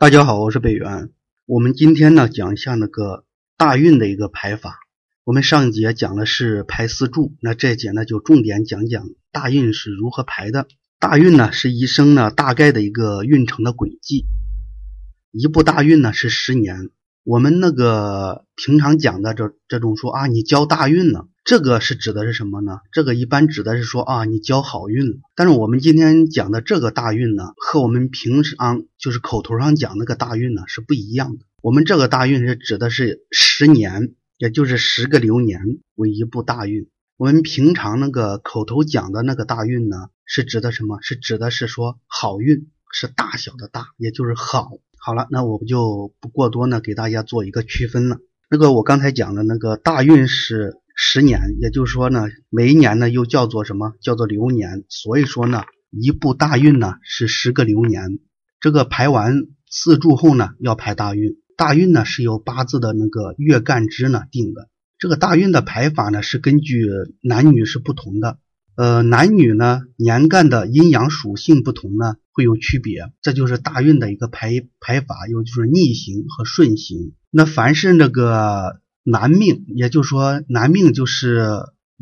大家好，我是北元。我们今天呢讲一下那个大运的一个排法。我们上一节讲的是排四柱，那这节呢就重点讲讲大运是如何排的。大运呢是一生呢大概的一个运程的轨迹。一部大运呢是十年。我们那个平常讲的这这种说啊，你交大运了。这个是指的是什么呢？这个一般指的是说啊，你交好运了。但是我们今天讲的这个大运呢，和我们平常就是口头上讲那个大运呢是不一样的。我们这个大运是指的是十年，也就是十个流年为一部大运。我们平常那个口头讲的那个大运呢，是指的什么？是指的是说好运，是大小的大，也就是好。好了，那我就不过多呢，给大家做一个区分了。那个我刚才讲的那个大运是。十年，也就是说呢，每一年呢又叫做什么？叫做流年。所以说呢，一部大运呢是十个流年。这个排完四柱后呢，要排大运。大运呢是由八字的那个月干支呢定的。这个大运的排法呢是根据男女是不同的。呃，男女呢年干的阴阳属性不同呢会有区别。这就是大运的一个排排法，有就是逆行和顺行。那凡是那个。男命，也就是说，男命就是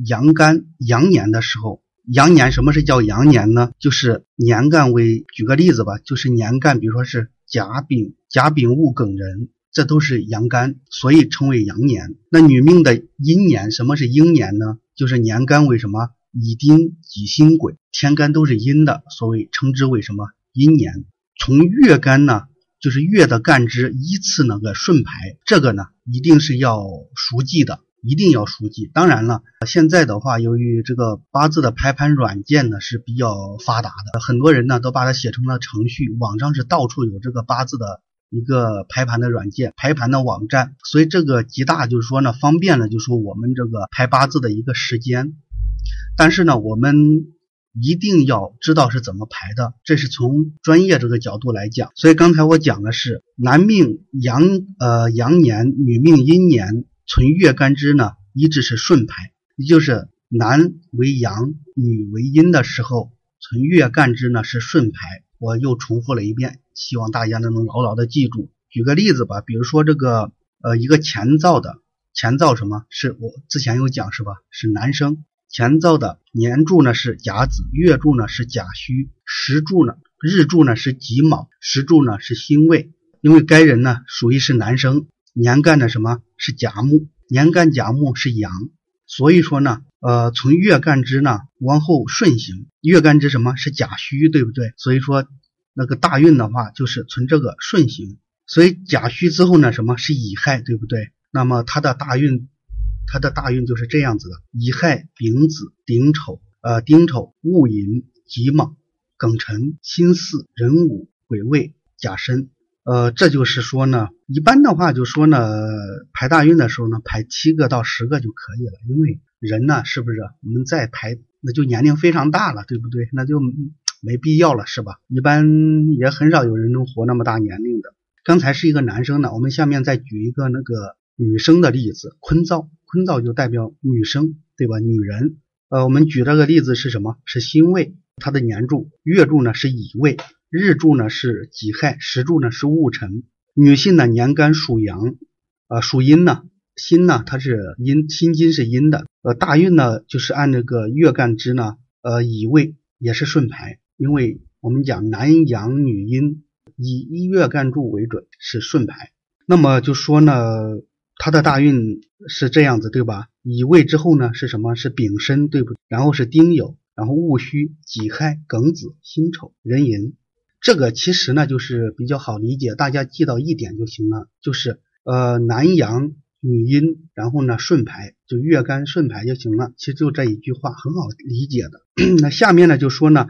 阳干阳年的时候，阳年什么是叫阳年呢？就是年干为，举个例子吧，就是年干，比如说是甲丙、甲丙戊庚壬，这都是阳干，所以称为阳年。那女命的阴年，什么是阴年呢？就是年干为什么乙丁、己辛癸，天干都是阴的，所谓称之为什么阴年。从月干呢？就是月的干支依次那个顺排，这个呢一定是要熟记的，一定要熟记。当然了，现在的话，由于这个八字的排盘软件呢是比较发达的，很多人呢都把它写成了程序，网上是到处有这个八字的一个排盘的软件、排盘的网站，所以这个极大就是说呢方便了，就说我们这个排八字的一个时间。但是呢，我们。一定要知道是怎么排的，这是从专业这个角度来讲。所以刚才我讲的是男命阳呃阳年，女命阴年，存月干支呢一直是顺排，也就是男为阳，女为阴的时候，存月干支呢是顺排。我又重复了一遍，希望大家能能牢牢的记住。举个例子吧，比如说这个呃一个前造的前造什么是我之前有讲是吧？是男生。前造的年柱呢是甲子，月柱呢是甲戌，时柱呢日柱呢是己卯，时柱呢是辛未。因为该人呢属于是男生，年干的什么是甲木，年干甲木是阳，所以说呢，呃，从月干支呢往后顺行，月干支什么是甲戌，对不对？所以说那个大运的话就是从这个顺行，所以甲戌之后呢什么是乙亥，对不对？那么他的大运。它的大运就是这样子的：乙亥、丙子、丁丑、呃丁丑、戊寅、己卯、庚辰、辛巳、壬午、癸未、甲申。呃，这就是说呢，一般的话就说呢，排大运的时候呢，排七个到十个就可以了。因为人呢，是不是我们再排，那就年龄非常大了，对不对？那就没必要了，是吧？一般也很少有人能活那么大年龄的。刚才是一个男生呢，我们下面再举一个那个女生的例子：坤造。坤造就代表女生，对吧？女人，呃，我们举这个例子是什么？是辛未，它的年柱、月柱呢是乙未，日柱呢是己亥，时柱呢是戊辰。女性呢年干属阳，啊，属阴呢，辛呢它是阴，辛金是阴的。呃，大运呢就是按这个月干支呢，呃，乙未也是顺排，因为我们讲男阳女阴，以一月干柱为准是顺排。那么就说呢。他的大运是这样子，对吧？乙未之后呢是什么？是丙申，对不？然后是丁酉，然后戊戌、己亥、庚子、辛丑、壬寅。这个其实呢就是比较好理解，大家记到一点就行了，就是呃男阳女阴，然后呢顺排，就月干顺排就行了。其实就这一句话很好理解的。那下面呢就说呢，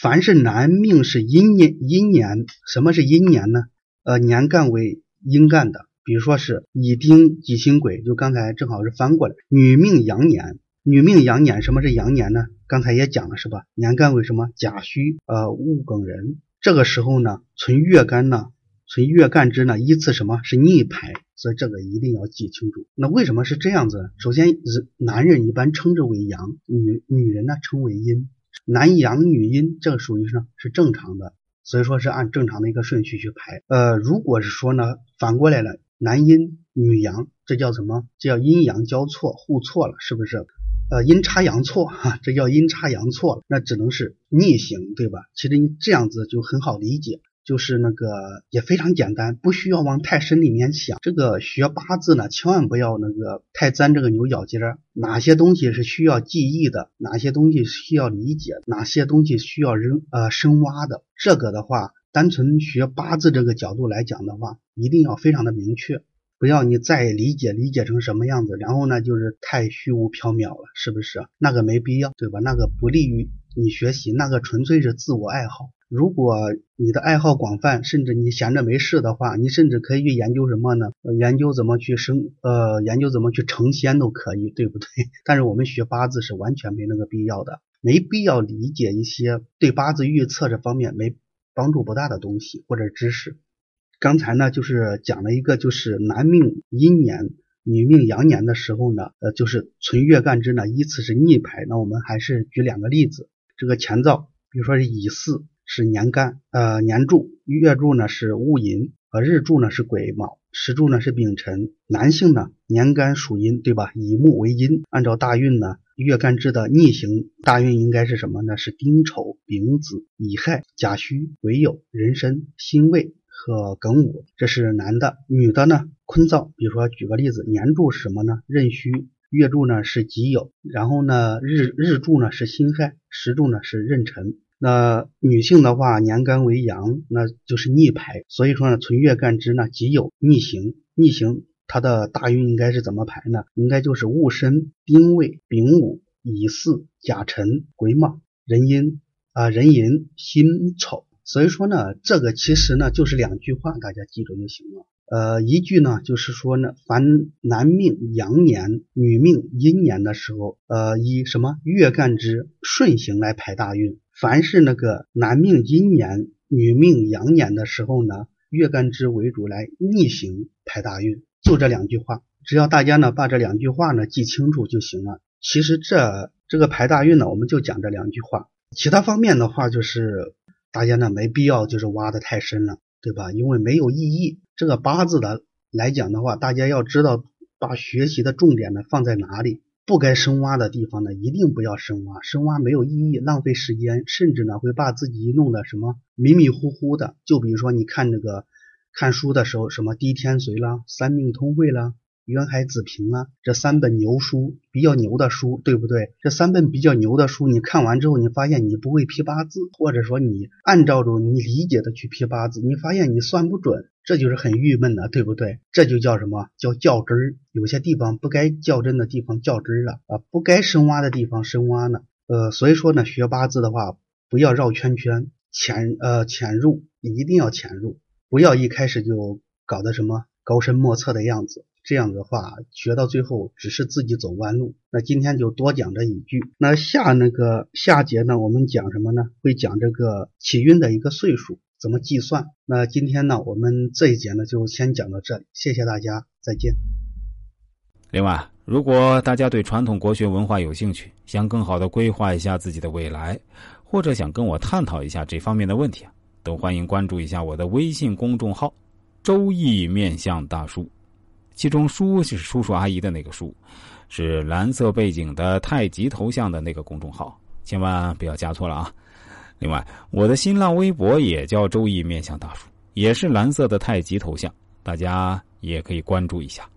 凡是男命是阴年，阴年什么是阴年呢？呃年干为阴干的。比如说是乙丁己辛癸，就刚才正好是翻过来。女命阳年，女命阳年，什么是阳年呢？刚才也讲了是吧？年干为什么？甲戌呃戊庚壬。这个时候呢，存月干呢，存月干支呢，依次什么是逆排，所以这个一定要记清楚。那为什么是这样子？首先，人男人一般称之为阳，女女人呢称为阴。男阳女阴，这个属于是是正常的。所以说是按正常的一个顺序去排。呃，如果是说呢，反过来了，男阴女阳，这叫什么？这叫阴阳交错互错了，是不是？呃，阴差阳错 哈，这叫阴差阳错了，那只能是逆行，对吧？其实你这样子就很好理解。就是那个也非常简单，不需要往太深里面想。这个学八字呢，千万不要那个太钻这个牛角尖儿。哪些东西是需要记忆的，哪些东西需要理解，哪些东西需要人呃深挖的，这个的话，单纯学八字这个角度来讲的话，一定要非常的明确，不要你再理解理解成什么样子，然后呢就是太虚无缥缈了，是不是？那个没必要，对吧？那个不利于你学习，那个纯粹是自我爱好。如果你的爱好广泛，甚至你闲着没事的话，你甚至可以去研究什么呢？研究怎么去生，呃，研究怎么去成仙都可以，对不对？但是我们学八字是完全没那个必要的，没必要理解一些对八字预测这方面没帮助不大的东西或者知识。刚才呢，就是讲了一个，就是男命阴年，女命阳年的时候呢，呃，就是存月干支呢依次是逆排。那我们还是举两个例子，这个前兆，比如说是乙巳。是年干，呃，年柱、月柱呢是戊寅，呃，日柱呢是癸卯，时柱呢是丙辰。男性呢，年干属阴，对吧？以木为阴，按照大运呢，月干支的逆行大运应该是什么呢？是丁丑、丙子、乙亥、甲戌、癸酉、壬申、辛未和庚午。这是男的，女的呢？坤燥，比如说举个例子，年柱是什么呢？壬戌，月柱呢是己酉，然后呢日日柱呢是辛亥，时柱呢是壬辰。那女性的话，年干为阳，那就是逆排。所以说呢，存月干支呢，己酉逆行，逆行它的大运应该是怎么排呢？应该就是戊申、丁未、丙午、乙巳、甲辰、癸卯、壬寅啊，壬寅、辛丑。所以说呢，这个其实呢就是两句话，大家记住就行了。呃，一句呢就是说呢，凡男命阳年、女命阴年的时候，呃，以什么月干支顺行来排大运。凡是那个男命阴年、女命阳年的时候呢，月干支为主来逆行排大运，就这两句话，只要大家呢把这两句话呢记清楚就行了。其实这这个排大运呢，我们就讲这两句话，其他方面的话就是大家呢没必要就是挖的太深了，对吧？因为没有意义。这个八字的来讲的话，大家要知道把学习的重点呢放在哪里。不该深挖的地方呢，一定不要深挖，深挖没有意义，浪费时间，甚至呢会把自己弄得什么迷迷糊糊的。就比如说你看那个看书的时候，什么地天髓啦、三命通会啦。渊海子平啊，这三本牛书比较牛的书，对不对？这三本比较牛的书，你看完之后，你发现你不会批八字，或者说你按照着你理解的去批八字，你发现你算不准，这就是很郁闷的，对不对？这就叫什么叫较真儿？有些地方不该较真的地方较真儿了啊，不该深挖的地方深挖呢。呃，所以说呢，学八字的话，不要绕圈圈，潜呃潜入，一定要潜入，不要一开始就搞得什么高深莫测的样子。这样的话，学到最后只是自己走弯路。那今天就多讲这一句。那下那个下节呢，我们讲什么呢？会讲这个起运的一个岁数怎么计算。那今天呢，我们这一节呢就先讲到这里。谢谢大家，再见。另外，如果大家对传统国学文化有兴趣，想更好的规划一下自己的未来，或者想跟我探讨一下这方面的问题啊，都欢迎关注一下我的微信公众号“周易面相大叔”。其中“叔”是叔叔阿姨的那个“叔”，是蓝色背景的太极头像的那个公众号，千万不要加错了啊！另外，我的新浪微博也叫“周易面向大叔”，也是蓝色的太极头像，大家也可以关注一下。